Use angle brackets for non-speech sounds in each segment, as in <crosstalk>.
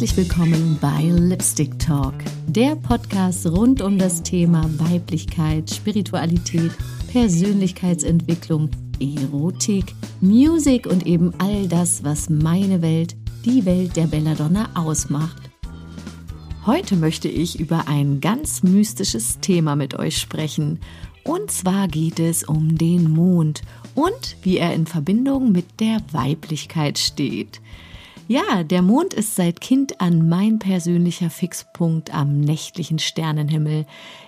Herzlich willkommen bei Lipstick Talk, der Podcast rund um das Thema Weiblichkeit, Spiritualität, Persönlichkeitsentwicklung, Erotik, Musik und eben all das, was meine Welt, die Welt der Belladonna ausmacht. Heute möchte ich über ein ganz mystisches Thema mit euch sprechen. Und zwar geht es um den Mond und wie er in Verbindung mit der Weiblichkeit steht. Ja, der Mond ist seit Kind an mein persönlicher Fixpunkt am nächtlichen Sternenhimmel.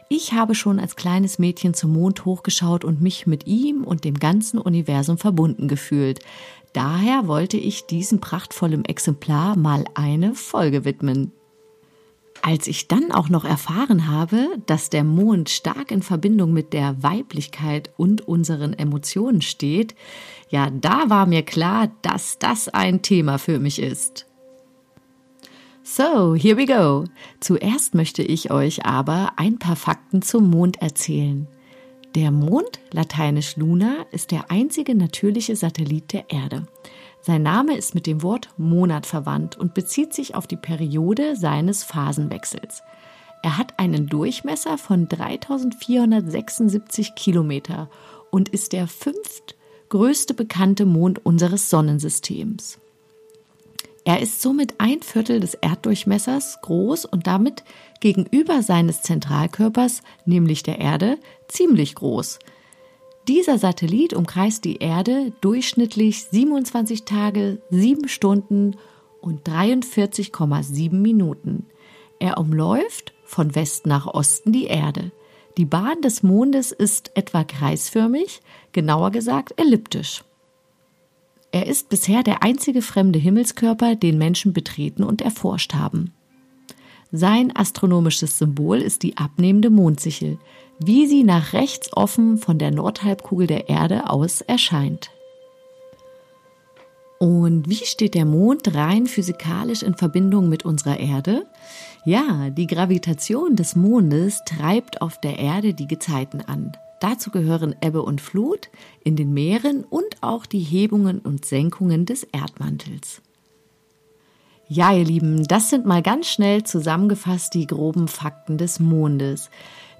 Ich habe schon als kleines Mädchen zum Mond hochgeschaut und mich mit ihm und dem ganzen Universum verbunden gefühlt. Daher wollte ich diesem prachtvollen Exemplar mal eine Folge widmen. Als ich dann auch noch erfahren habe, dass der Mond stark in Verbindung mit der Weiblichkeit und unseren Emotionen steht, ja, da war mir klar, dass das ein Thema für mich ist. So, here we go. Zuerst möchte ich euch aber ein paar Fakten zum Mond erzählen. Der Mond, lateinisch Luna, ist der einzige natürliche Satellit der Erde. Sein Name ist mit dem Wort Monat verwandt und bezieht sich auf die Periode seines Phasenwechsels. Er hat einen Durchmesser von 3476 Kilometer und ist der fünftgrößte bekannte Mond unseres Sonnensystems. Er ist somit ein Viertel des Erddurchmessers groß und damit gegenüber seines Zentralkörpers, nämlich der Erde, ziemlich groß. Dieser Satellit umkreist die Erde durchschnittlich 27 Tage, 7 Stunden und 43,7 Minuten. Er umläuft von West nach Osten die Erde. Die Bahn des Mondes ist etwa kreisförmig, genauer gesagt elliptisch. Er ist bisher der einzige fremde Himmelskörper, den Menschen betreten und erforscht haben. Sein astronomisches Symbol ist die abnehmende Mondsichel, wie sie nach rechts offen von der Nordhalbkugel der Erde aus erscheint. Und wie steht der Mond rein physikalisch in Verbindung mit unserer Erde? Ja, die Gravitation des Mondes treibt auf der Erde die Gezeiten an. Dazu gehören Ebbe und Flut in den Meeren und auch die Hebungen und Senkungen des Erdmantels. Ja, ihr Lieben, das sind mal ganz schnell zusammengefasst die groben Fakten des Mondes.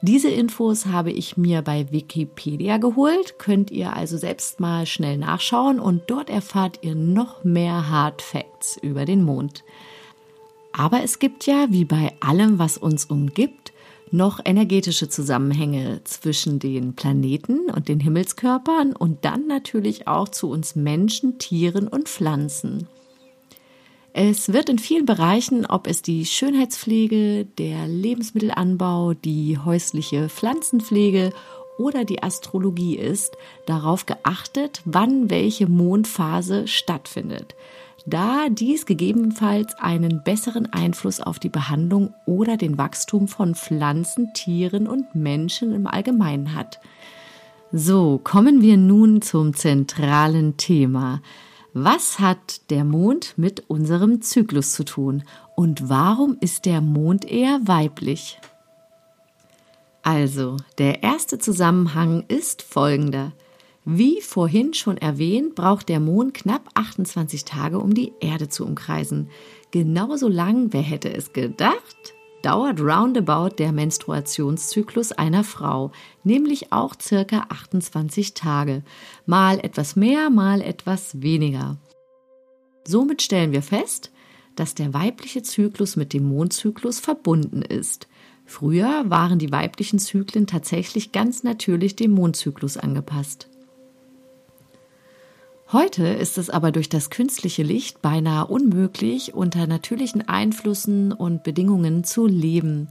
Diese Infos habe ich mir bei Wikipedia geholt, könnt ihr also selbst mal schnell nachschauen und dort erfahrt ihr noch mehr Hard Facts über den Mond. Aber es gibt ja, wie bei allem, was uns umgibt, noch energetische Zusammenhänge zwischen den Planeten und den Himmelskörpern und dann natürlich auch zu uns Menschen, Tieren und Pflanzen. Es wird in vielen Bereichen, ob es die Schönheitspflege, der Lebensmittelanbau, die häusliche Pflanzenpflege oder die Astrologie ist, darauf geachtet, wann welche Mondphase stattfindet, da dies gegebenenfalls einen besseren Einfluss auf die Behandlung oder den Wachstum von Pflanzen, Tieren und Menschen im Allgemeinen hat. So, kommen wir nun zum zentralen Thema. Was hat der Mond mit unserem Zyklus zu tun und warum ist der Mond eher weiblich? Also, der erste Zusammenhang ist folgender. Wie vorhin schon erwähnt, braucht der Mond knapp 28 Tage, um die Erde zu umkreisen. Genauso lang, wer hätte es gedacht, dauert roundabout der Menstruationszyklus einer Frau, nämlich auch circa 28 Tage, mal etwas mehr, mal etwas weniger. Somit stellen wir fest, dass der weibliche Zyklus mit dem Mondzyklus verbunden ist. Früher waren die weiblichen Zyklen tatsächlich ganz natürlich dem Mondzyklus angepasst. Heute ist es aber durch das künstliche Licht beinahe unmöglich, unter natürlichen Einflüssen und Bedingungen zu leben.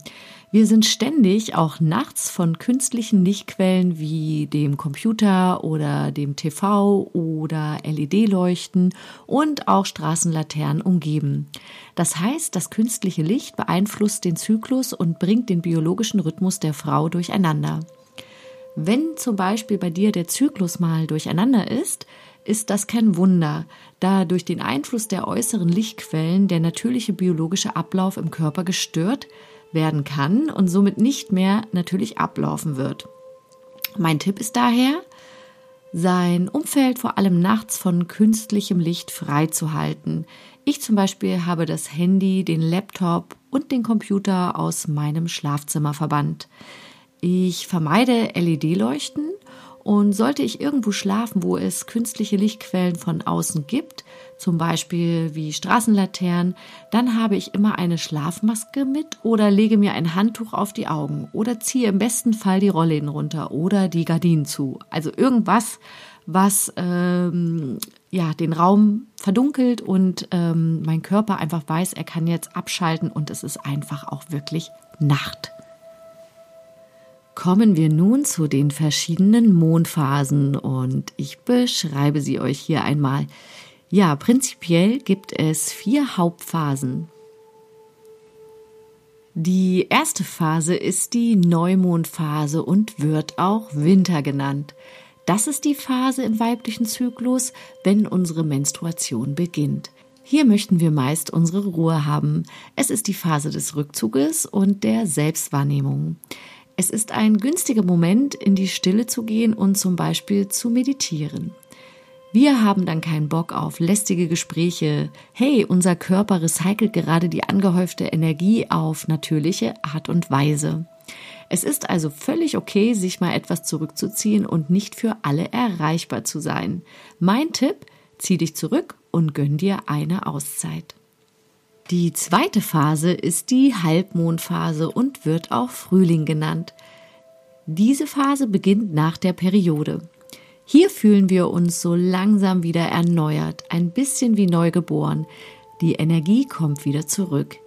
Wir sind ständig auch nachts von künstlichen Lichtquellen wie dem Computer oder dem TV oder LED-Leuchten und auch Straßenlaternen umgeben. Das heißt, das künstliche Licht beeinflusst den Zyklus und bringt den biologischen Rhythmus der Frau durcheinander. Wenn zum Beispiel bei dir der Zyklus mal durcheinander ist, ist das kein Wunder, da durch den Einfluss der äußeren Lichtquellen der natürliche biologische Ablauf im Körper gestört werden kann und somit nicht mehr natürlich ablaufen wird. Mein Tipp ist daher, sein Umfeld vor allem nachts von künstlichem Licht freizuhalten, Ich zum Beispiel habe das Handy, den Laptop und den Computer aus meinem Schlafzimmer verbannt. Ich vermeide LED-Leuchten und sollte ich irgendwo schlafen, wo es künstliche Lichtquellen von außen gibt, zum Beispiel wie Straßenlaternen, dann habe ich immer eine Schlafmaske mit oder lege mir ein Handtuch auf die Augen oder ziehe im besten Fall die Rollläden runter oder die Gardinen zu. Also irgendwas, was ähm, ja den Raum verdunkelt und ähm, mein Körper einfach weiß, er kann jetzt abschalten und es ist einfach auch wirklich Nacht. Kommen wir nun zu den verschiedenen Mondphasen und ich beschreibe sie euch hier einmal. Ja, prinzipiell gibt es vier Hauptphasen. Die erste Phase ist die Neumondphase und wird auch Winter genannt. Das ist die Phase im weiblichen Zyklus, wenn unsere Menstruation beginnt. Hier möchten wir meist unsere Ruhe haben. Es ist die Phase des Rückzuges und der Selbstwahrnehmung. Es ist ein günstiger Moment, in die Stille zu gehen und zum Beispiel zu meditieren. Wir haben dann keinen Bock auf lästige Gespräche. Hey, unser Körper recycelt gerade die angehäufte Energie auf natürliche Art und Weise. Es ist also völlig okay, sich mal etwas zurückzuziehen und nicht für alle erreichbar zu sein. Mein Tipp, zieh dich zurück und gönn dir eine Auszeit. Die zweite Phase ist die Halbmondphase und wird auch Frühling genannt. Diese Phase beginnt nach der Periode. Hier fühlen wir uns so langsam wieder erneuert, ein bisschen wie neugeboren. Die Energie kommt wieder zurück.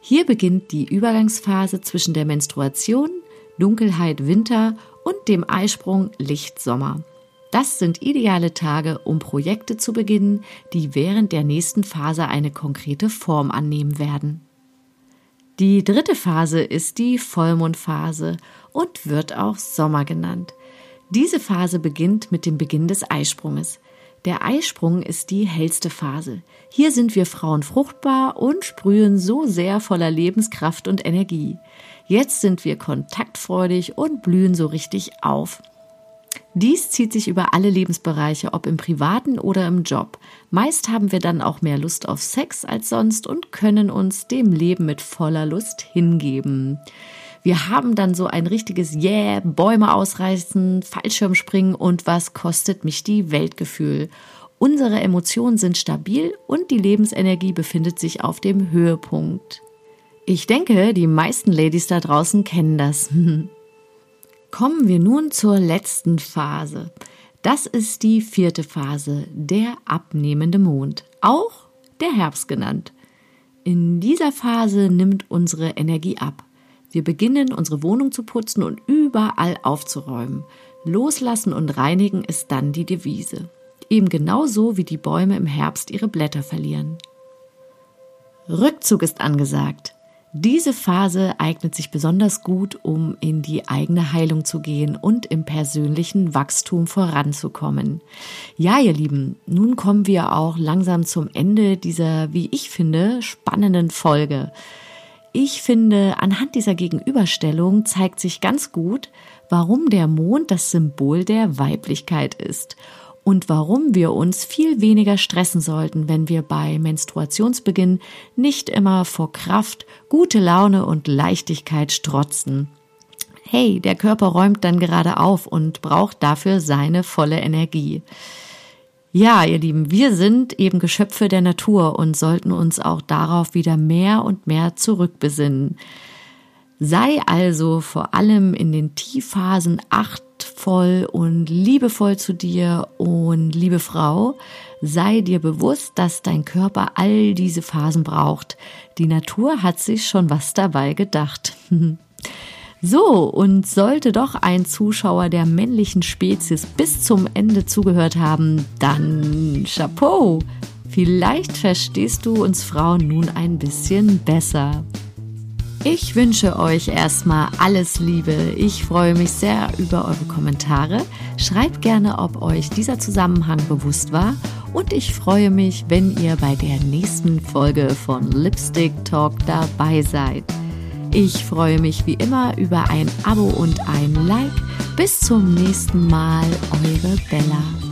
Hier beginnt die Übergangsphase zwischen der Menstruation, Dunkelheit Winter und dem Eisprung Licht Sommer. Das sind ideale Tage, um Projekte zu beginnen, die während der nächsten Phase eine konkrete Form annehmen werden. Die dritte Phase ist die Vollmondphase und wird auch Sommer genannt. Diese Phase beginnt mit dem Beginn des Eisprunges. Der Eisprung ist die hellste Phase. Hier sind wir Frauen fruchtbar und sprühen so sehr voller Lebenskraft und Energie. Jetzt sind wir kontaktfreudig und blühen so richtig auf. Dies zieht sich über alle Lebensbereiche, ob im privaten oder im Job. Meist haben wir dann auch mehr Lust auf Sex als sonst und können uns dem Leben mit voller Lust hingeben. Wir haben dann so ein richtiges Yeah, Bäume ausreißen, Fallschirmspringen und was kostet mich die Weltgefühl. Unsere Emotionen sind stabil und die Lebensenergie befindet sich auf dem Höhepunkt. Ich denke, die meisten Ladies da draußen kennen das. <laughs> Kommen wir nun zur letzten Phase. Das ist die vierte Phase, der abnehmende Mond, auch der Herbst genannt. In dieser Phase nimmt unsere Energie ab. Wir beginnen, unsere Wohnung zu putzen und überall aufzuräumen. Loslassen und reinigen ist dann die Devise. Eben genauso wie die Bäume im Herbst ihre Blätter verlieren. Rückzug ist angesagt. Diese Phase eignet sich besonders gut, um in die eigene Heilung zu gehen und im persönlichen Wachstum voranzukommen. Ja, ihr Lieben, nun kommen wir auch langsam zum Ende dieser, wie ich finde, spannenden Folge. Ich finde, anhand dieser Gegenüberstellung zeigt sich ganz gut, warum der Mond das Symbol der Weiblichkeit ist und warum wir uns viel weniger stressen sollten, wenn wir bei Menstruationsbeginn nicht immer vor Kraft, gute Laune und Leichtigkeit strotzen. Hey, der Körper räumt dann gerade auf und braucht dafür seine volle Energie. Ja, ihr Lieben, wir sind eben Geschöpfe der Natur und sollten uns auch darauf wieder mehr und mehr zurückbesinnen. Sei also vor allem in den Tiefphasen achtvoll und liebevoll zu dir und liebe Frau, sei dir bewusst, dass dein Körper all diese Phasen braucht. Die Natur hat sich schon was dabei gedacht. <laughs> So, und sollte doch ein Zuschauer der männlichen Spezies bis zum Ende zugehört haben, dann Chapeau! Vielleicht verstehst du uns Frauen nun ein bisschen besser. Ich wünsche euch erstmal alles Liebe. Ich freue mich sehr über eure Kommentare. Schreibt gerne, ob euch dieser Zusammenhang bewusst war. Und ich freue mich, wenn ihr bei der nächsten Folge von Lipstick Talk dabei seid. Ich freue mich wie immer über ein Abo und ein Like. Bis zum nächsten Mal, eure Bella.